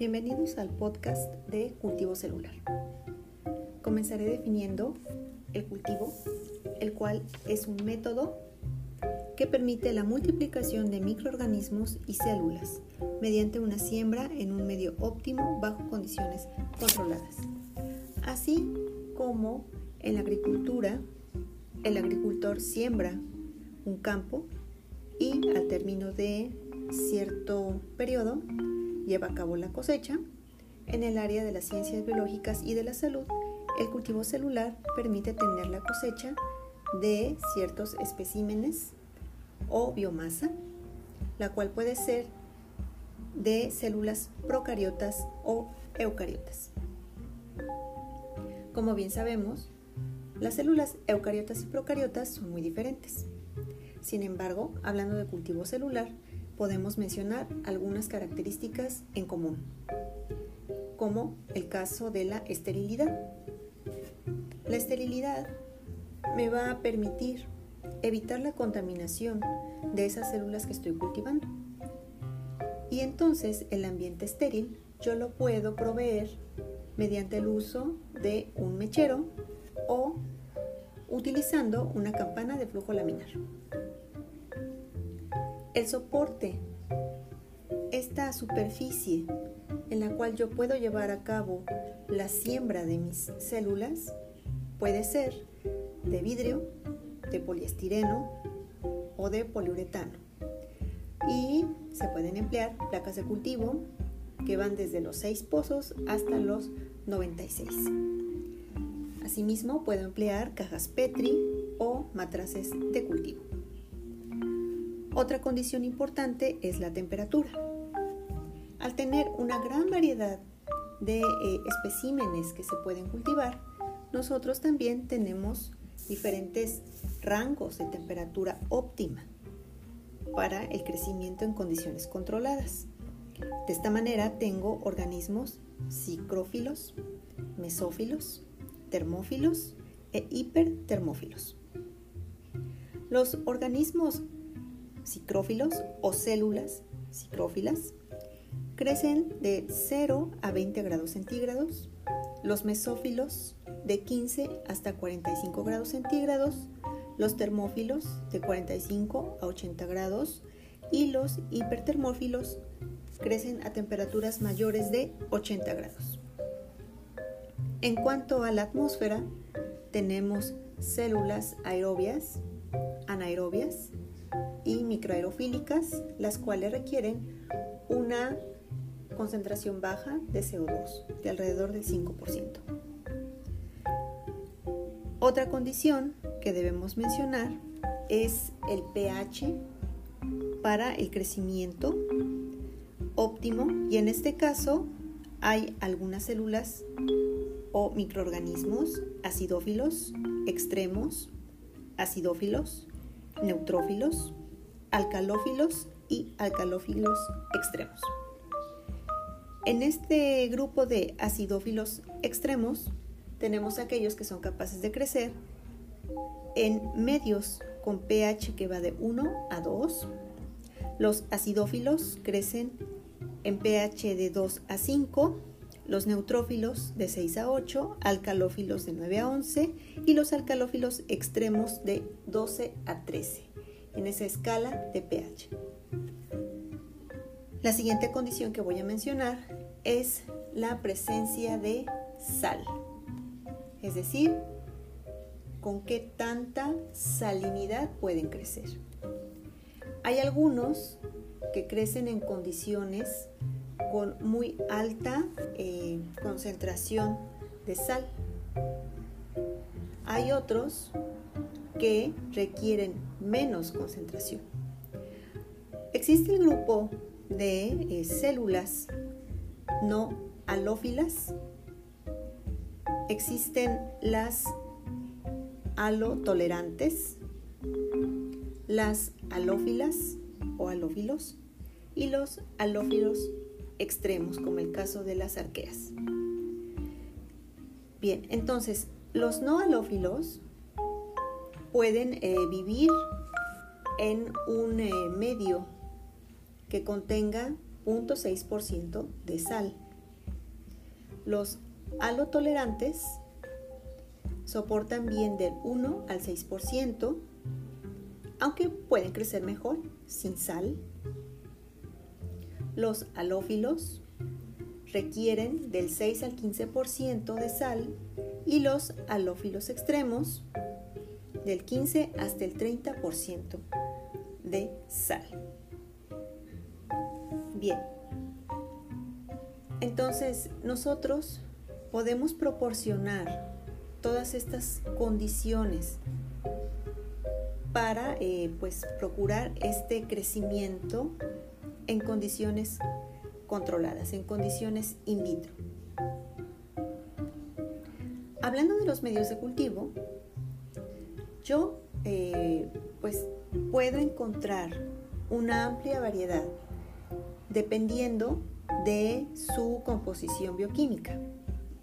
Bienvenidos al podcast de cultivo celular. Comenzaré definiendo el cultivo, el cual es un método que permite la multiplicación de microorganismos y células mediante una siembra en un medio óptimo bajo condiciones controladas. Así como en la agricultura, el agricultor siembra un campo y al término de cierto periodo lleva a cabo la cosecha. En el área de las ciencias biológicas y de la salud, el cultivo celular permite tener la cosecha de ciertos especímenes o biomasa, la cual puede ser de células procariotas o eucariotas. Como bien sabemos, las células eucariotas y procariotas son muy diferentes. Sin embargo, hablando de cultivo celular, podemos mencionar algunas características en común, como el caso de la esterilidad. La esterilidad me va a permitir evitar la contaminación de esas células que estoy cultivando. Y entonces el ambiente estéril yo lo puedo proveer mediante el uso de un mechero o utilizando una campana de flujo laminar. El soporte, esta superficie en la cual yo puedo llevar a cabo la siembra de mis células, puede ser de vidrio, de poliestireno o de poliuretano. Y se pueden emplear placas de cultivo que van desde los 6 pozos hasta los 96. Asimismo, puedo emplear cajas Petri o matraces de cultivo. Otra condición importante es la temperatura. Al tener una gran variedad de eh, especímenes que se pueden cultivar, nosotros también tenemos diferentes rangos de temperatura óptima para el crecimiento en condiciones controladas. De esta manera tengo organismos psicrófilos, mesófilos, termófilos e hipertermófilos. Los organismos psicrófilos o células psicrófilas crecen de 0 a 20 grados centígrados, los mesófilos de 15 hasta 45 grados centígrados, los termófilos de 45 a 80 grados. Y los hipertermófilos crecen a temperaturas mayores de 80 grados. En cuanto a la atmósfera, tenemos células aerobias, anaerobias y microaerofílicas, las cuales requieren una concentración baja de CO2, de alrededor del 5%. Otra condición que debemos mencionar es el pH para el crecimiento óptimo y en este caso hay algunas células o microorganismos acidófilos extremos, acidófilos, neutrófilos, alcalófilos y alcalófilos extremos. En este grupo de acidófilos extremos tenemos aquellos que son capaces de crecer en medios con pH que va de 1 a 2. Los acidófilos crecen en pH de 2 a 5, los neutrófilos de 6 a 8, alcalófilos de 9 a 11 y los alcalófilos extremos de 12 a 13 en esa escala de pH. La siguiente condición que voy a mencionar es la presencia de sal, es decir, con qué tanta salinidad pueden crecer. Hay algunos que crecen en condiciones con muy alta eh, concentración de sal. Hay otros que requieren menos concentración. Existe el grupo de eh, células no halófilas. Existen las halotolerantes, las halófilas o halófilos y los halófilos extremos, como el caso de las arqueas. Bien, entonces los no halófilos pueden eh, vivir en un eh, medio que contenga 0.6% de sal Los halotolerantes soportan bien del 1 al 6%, aunque pueden crecer mejor sin sal. Los halófilos requieren del 6 al 15% de sal y los halófilos extremos del 15 hasta el 30% de sal. Bien, entonces nosotros podemos proporcionar todas estas condiciones para eh, pues procurar este crecimiento en condiciones controladas, en condiciones in vitro. Hablando de los medios de cultivo, yo eh, pues puedo encontrar una amplia variedad dependiendo de su composición bioquímica,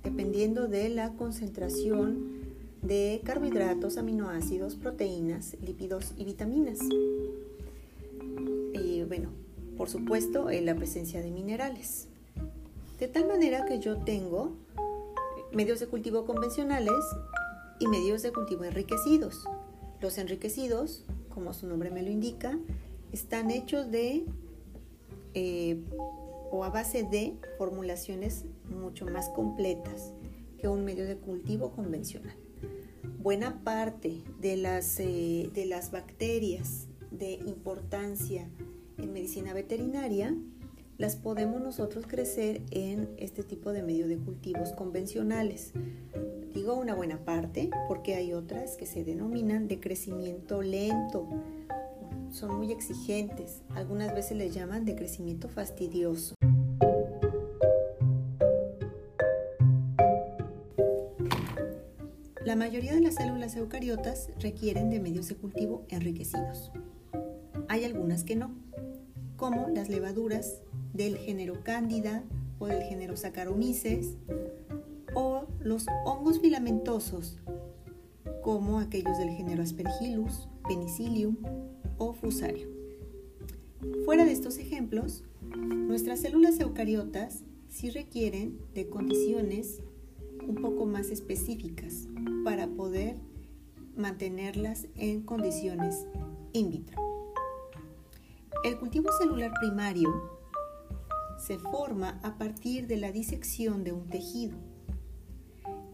dependiendo de la concentración de carbohidratos, aminoácidos, proteínas, lípidos y vitaminas. Y bueno, por supuesto, en la presencia de minerales. De tal manera que yo tengo medios de cultivo convencionales y medios de cultivo enriquecidos. Los enriquecidos, como su nombre me lo indica, están hechos de eh, o a base de formulaciones mucho más completas que un medio de cultivo convencional. Buena parte de las, eh, de las bacterias de importancia en medicina veterinaria las podemos nosotros crecer en este tipo de medio de cultivos convencionales. Digo una buena parte porque hay otras que se denominan de crecimiento lento. Son muy exigentes. Algunas veces les llaman de crecimiento fastidioso. La mayoría de las células eucariotas requieren de medios de cultivo enriquecidos. Hay algunas que no, como las levaduras del género Cándida o del género Saccharomyces o los hongos filamentosos como aquellos del género Aspergillus, Penicillium o Fusarium. Fuera de estos ejemplos, nuestras células eucariotas sí requieren de condiciones un poco más específicas para poder mantenerlas en condiciones in vitro. El cultivo celular primario se forma a partir de la disección de un tejido.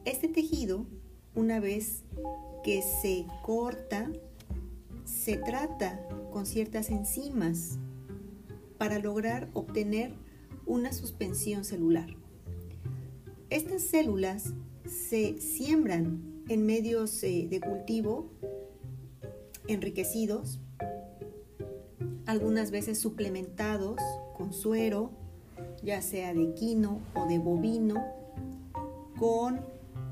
Este tejido, una vez que se corta, se trata con ciertas enzimas para lograr obtener una suspensión celular. Estas células se siembran en medios eh, de cultivo enriquecidos, algunas veces suplementados con suero, ya sea de quino o de bovino, con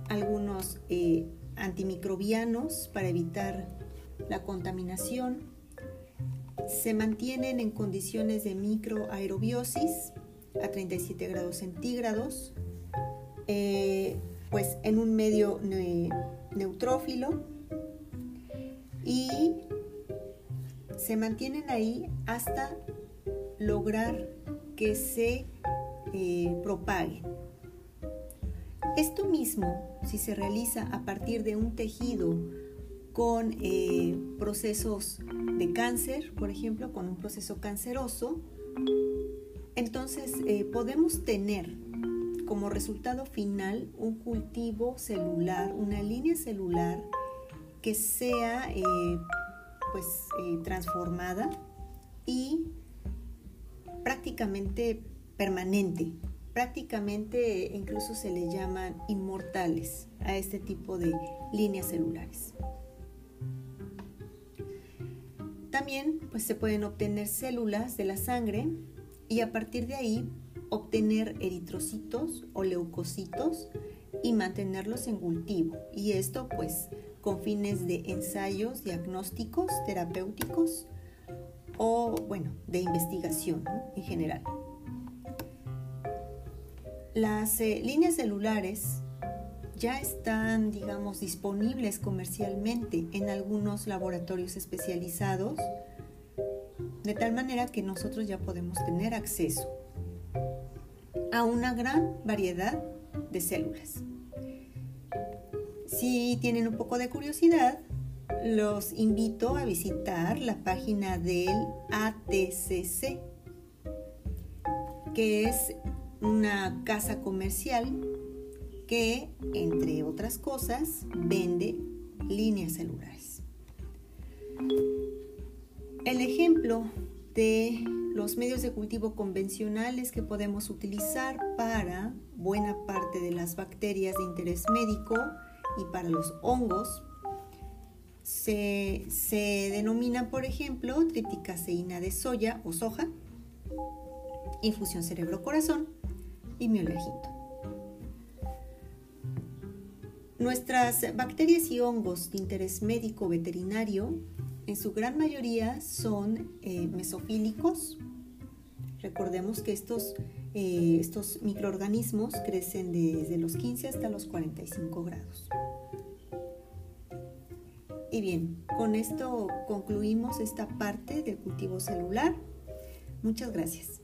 algunos eh, antimicrobianos para evitar la contaminación. Se mantienen en condiciones de microaerobiosis a 37 grados centígrados, eh, pues en un medio neutrófilo y se mantienen ahí hasta lograr que se eh, propaguen. Esto mismo, si se realiza a partir de un tejido con eh, procesos de cáncer, por ejemplo, con un proceso canceroso, entonces eh, podemos tener como resultado final un cultivo celular, una línea celular que sea pues transformada y prácticamente permanente. Prácticamente incluso se le llaman inmortales a este tipo de líneas celulares. También pues, se pueden obtener células de la sangre y a partir de ahí obtener eritrocitos o leucocitos y mantenerlos en cultivo. Y esto pues con fines de ensayos diagnósticos, terapéuticos o, bueno, de investigación en general. Las eh, líneas celulares ya están, digamos, disponibles comercialmente en algunos laboratorios especializados, de tal manera que nosotros ya podemos tener acceso a una gran variedad de células. Si tienen un poco de curiosidad, los invito a visitar la página del ATCC, que es una casa comercial que, entre otras cosas, vende líneas celulares. El ejemplo de los medios de cultivo convencionales que podemos utilizar para buena parte de las bacterias de interés médico y para los hongos se, se denominan, por ejemplo, tripticaseína de soya o soja, infusión cerebro-corazón y miolerginto. Nuestras bacterias y hongos de interés médico veterinario en su gran mayoría son eh, mesofílicos. Recordemos que estos, estos microorganismos crecen desde los 15 hasta los 45 grados. Y bien, con esto concluimos esta parte del cultivo celular. Muchas gracias.